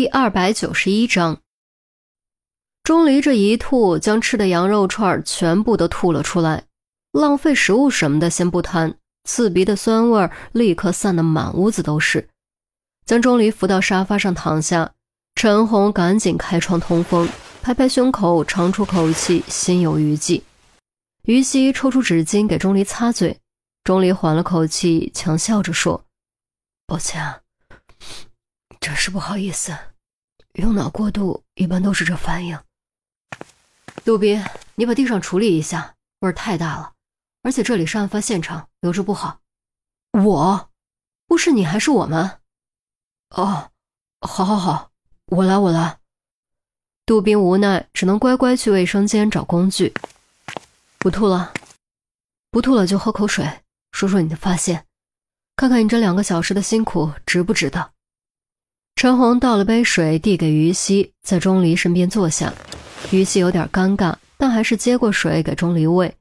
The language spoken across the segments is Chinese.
第二百九十一章，钟离这一吐，将吃的羊肉串全部都吐了出来，浪费食物什么的先不谈，刺鼻的酸味立刻散得满屋子都是。将钟离扶到沙发上躺下，陈红赶紧开窗通风，拍拍胸口，长出口气，心有余悸。于西抽出纸巾给钟离擦嘴，钟离缓了口气，强笑着说：“抱歉啊。”真是不好意思，用脑过度一般都是这反应。杜宾，你把地上处理一下，味儿太大了，而且这里是案发现场，留着不好。我，不是你还是我们？哦，好，好，好，我来，我来。杜宾无奈，只能乖乖去卫生间找工具。不吐了，不吐了就喝口水，说说你的发现，看看你这两个小时的辛苦值不值得。陈红倒了杯水，递给于西，在钟离身边坐下。于西有点尴尬，但还是接过水给钟离喂。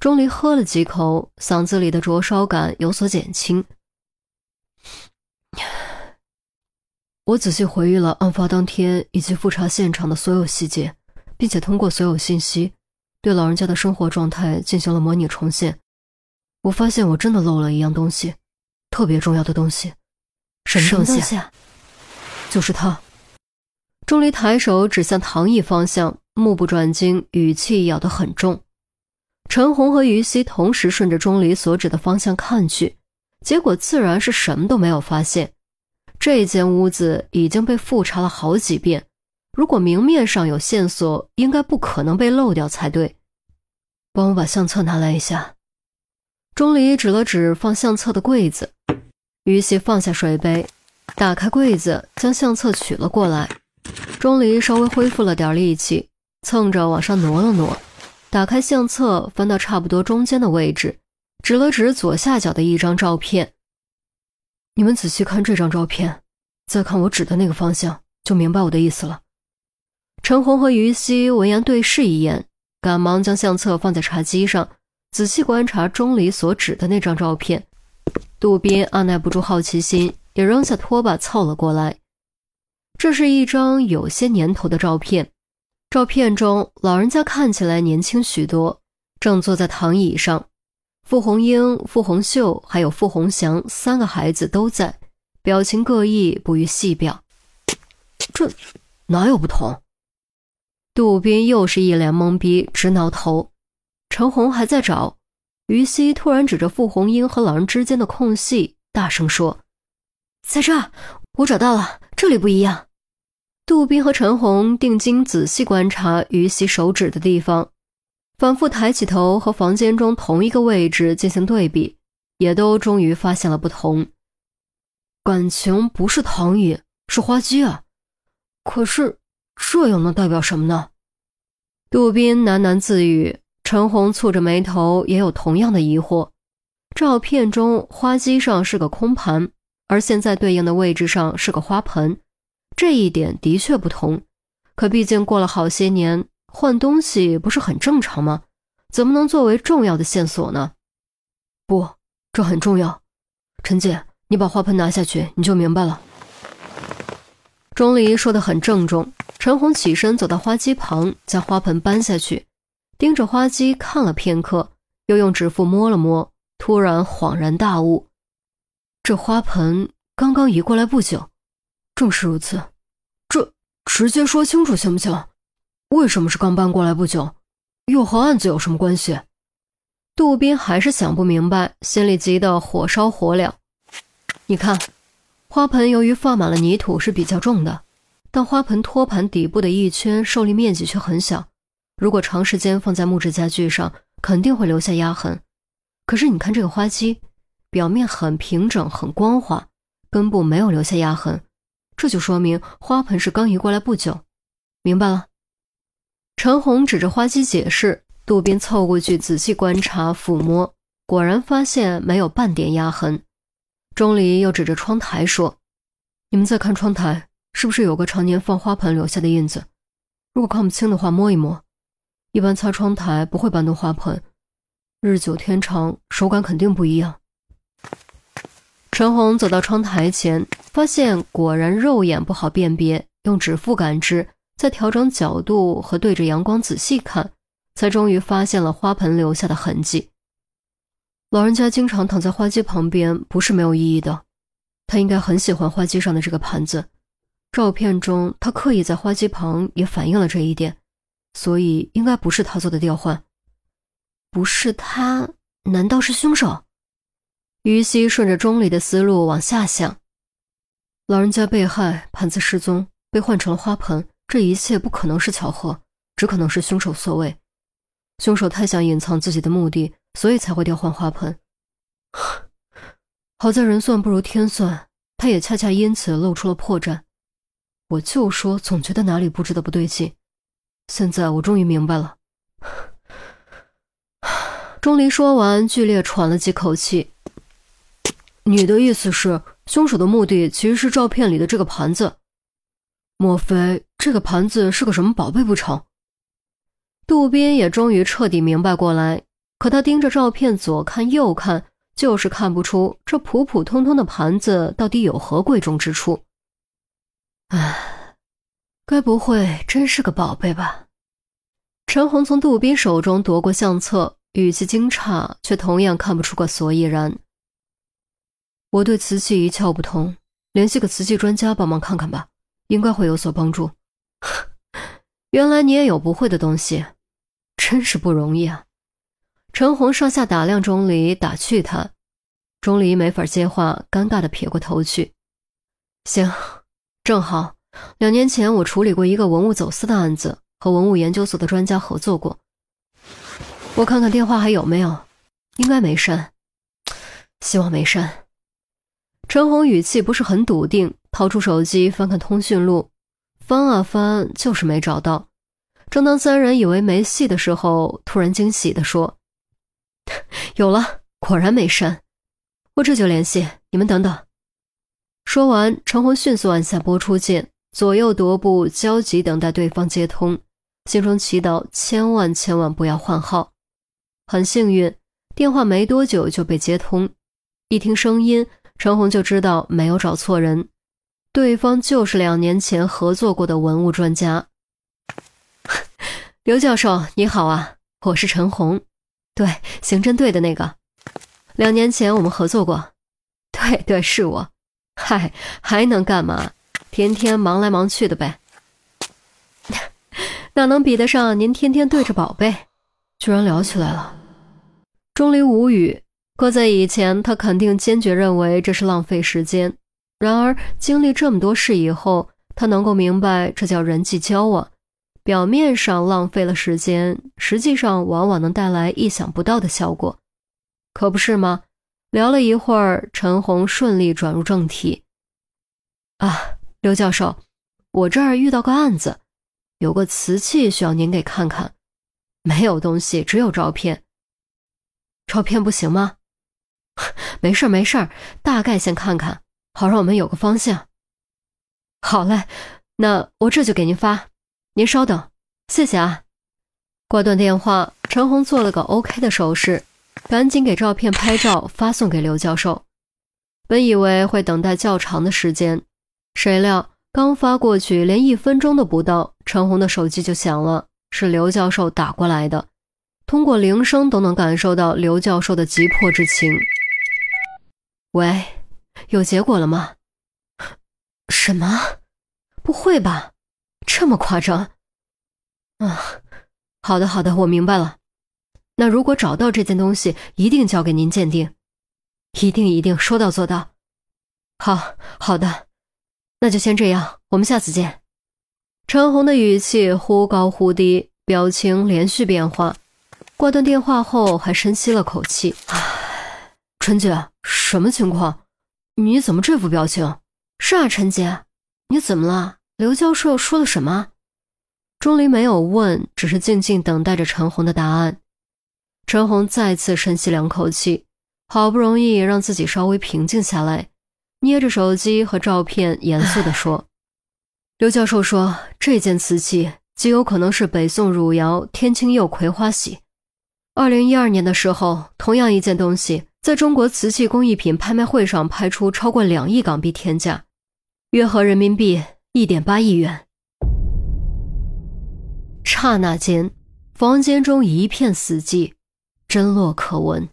钟离喝了几口，嗓子里的灼烧感有所减轻。我仔细回忆了案发当天以及复查现场的所有细节，并且通过所有信息，对老人家的生活状态进行了模拟重现。我发现我真的漏了一样东西，特别重要的东西。什么东西？就是他。钟离抬手指向唐毅方向，目不转睛，语气咬得很重。陈红和于西同时顺着钟离所指的方向看去，结果自然是什么都没有发现。这间屋子已经被复查了好几遍，如果明面上有线索，应该不可能被漏掉才对。帮我把相册拿来一下。钟离指了指放相册的柜子，于西放下水杯。打开柜子，将相册取了过来。钟离稍微恢复了点力气，蹭着往上挪了挪，打开相册，翻到差不多中间的位置，指了指左下角的一张照片。你们仔细看这张照片，再看我指的那个方向，就明白我的意思了。陈红和于西闻言对视一眼，赶忙将相册放在茶几上，仔细观察钟离所指的那张照片。杜宾按耐不住好奇心。也扔下拖把凑了过来。这是一张有些年头的照片，照片中老人家看起来年轻许多，正坐在躺椅上。傅红英、傅红秀还有傅红祥三个孩子都在，表情各异，不予细表。这哪有不同？杜宾又是一脸懵逼，直挠头。陈红还在找，于西突然指着傅红英和老人之间的空隙，大声说。在这儿，我找到了，这里不一样。杜宾和陈红定睛仔细观察于西手指的地方，反复抬起头和房间中同一个位置进行对比，也都终于发现了不同。感情不是躺椅，是花机啊！可是这又能代表什么呢？杜宾喃喃自语，陈红蹙着眉头，也有同样的疑惑。照片中花机上是个空盘。而现在对应的位置上是个花盆，这一点的确不同。可毕竟过了好些年，换东西不是很正常吗？怎么能作为重要的线索呢？不，这很重要。陈姐，你把花盆拿下去，你就明白了。钟离说的很郑重。陈红起身走到花机旁，将花盆搬下去，盯着花机看了片刻，又用指腹摸了摸，突然恍然大悟。这花盆刚刚移过来不久，正是如此。这直接说清楚行不行？为什么是刚搬过来不久？又和案子有什么关系？杜宾还是想不明白，心里急得火烧火燎。你看，花盆由于放满了泥土是比较重的，但花盆托盘底部的一圈受力面积却很小，如果长时间放在木质家具上，肯定会留下压痕。可是你看这个花基。表面很平整，很光滑，根部没有留下压痕，这就说明花盆是刚移过来不久。明白了。陈红指着花基解释，杜宾凑过去仔细观察抚摸，果然发现没有半点压痕。钟离又指着窗台说：“你们再看窗台，是不是有个常年放花盆留下的印子？如果看不清的话，摸一摸。一般擦窗台不会搬动花盆，日久天长，手感肯定不一样。”陈红走到窗台前，发现果然肉眼不好辨别，用指腹感知，再调整角度和对着阳光仔细看，才终于发现了花盆留下的痕迹。老人家经常躺在花机旁边，不是没有意义的。他应该很喜欢花机上的这个盘子。照片中他刻意在花机旁，也反映了这一点。所以应该不是他做的调换。不是他，难道是凶手？于西顺着钟离的思路往下想。老人家被害，盘子失踪，被换成了花盆，这一切不可能是巧合，只可能是凶手所为。凶手太想隐藏自己的目的，所以才会调换花盆。好在人算不如天算，他也恰恰因此露出了破绽。我就说，总觉得哪里布置的不对劲。现在我终于明白了。钟离说完，剧烈喘了几口气。你的意思是，凶手的目的其实是照片里的这个盘子？莫非这个盘子是个什么宝贝不成？杜宾也终于彻底明白过来，可他盯着照片左看右看，就是看不出这普普通通的盘子到底有何贵重之处。唉，该不会真是个宝贝吧？陈红从杜宾手中夺过相册。语气惊诧，却同样看不出个所以然。我对瓷器一窍不通，联系个瓷器专家帮忙看看吧，应该会有所帮助。原来你也有不会的东西，真是不容易啊！陈红上下打量钟离，打趣他。钟离没法接话，尴尬的撇过头去。行，正好，两年前我处理过一个文物走私的案子，和文物研究所的专家合作过。我看看电话还有没有，应该没删，希望没删。陈红语气不是很笃定，掏出手机翻看通讯录，翻啊翻，就是没找到。正当三人以为没戏的时候，突然惊喜地说：“ 有了，果然没删，我这就联系你们，等等。”说完，陈红迅速按下拨出键，左右踱步，焦急等待对方接通，心中祈祷千万千万不要换号。很幸运，电话没多久就被接通。一听声音，陈红就知道没有找错人，对方就是两年前合作过的文物专家。刘教授，你好啊，我是陈红，对，刑侦队的那个。两年前我们合作过，对对，是我。嗨，还能干嘛？天天忙来忙去的呗。哪能比得上您天天对着宝贝？居然聊起来了，钟离无语。搁在以前，他肯定坚决认为这是浪费时间。然而经历这么多事以后，他能够明白，这叫人际交往。表面上浪费了时间，实际上往往能带来意想不到的效果，可不是吗？聊了一会儿，陈红顺利转入正题。啊，刘教授，我这儿遇到个案子，有个瓷器需要您给看看。没有东西，只有照片。照片不行吗？没事儿没事儿大概先看看，好让我们有个方向。好嘞，那我这就给您发，您稍等，谢谢啊。挂断电话，陈红做了个 OK 的手势，赶紧给照片拍照发送给刘教授。本以为会等待较长的时间，谁料刚发过去，连一分钟都不到，陈红的手机就响了。是刘教授打过来的，通过铃声都能感受到刘教授的急迫之情。喂，有结果了吗？什么？不会吧？这么夸张？啊，好的好的，我明白了。那如果找到这件东西，一定交给您鉴定，一定一定说到做到。好好的，那就先这样，我们下次见。陈红的语气忽高忽低，表情连续变化。挂断电话后，还深吸了口气：“唉，陈姐，什么情况？你怎么这副表情？是啊，陈姐，你怎么了？刘教授说了什么？”钟离没有问，只是静静等待着陈红的答案。陈红再次深吸两口气，好不容易让自己稍微平静下来，捏着手机和照片，严肃地说。刘教授说：“这件瓷器极有可能是北宋汝窑天青釉葵花玺。二零一二年的时候，同样一件东西在中国瓷器工艺品拍卖会上拍出超过两亿港币天价约合人民币一点八亿元。刹那间房间中一片死寂真落可闻。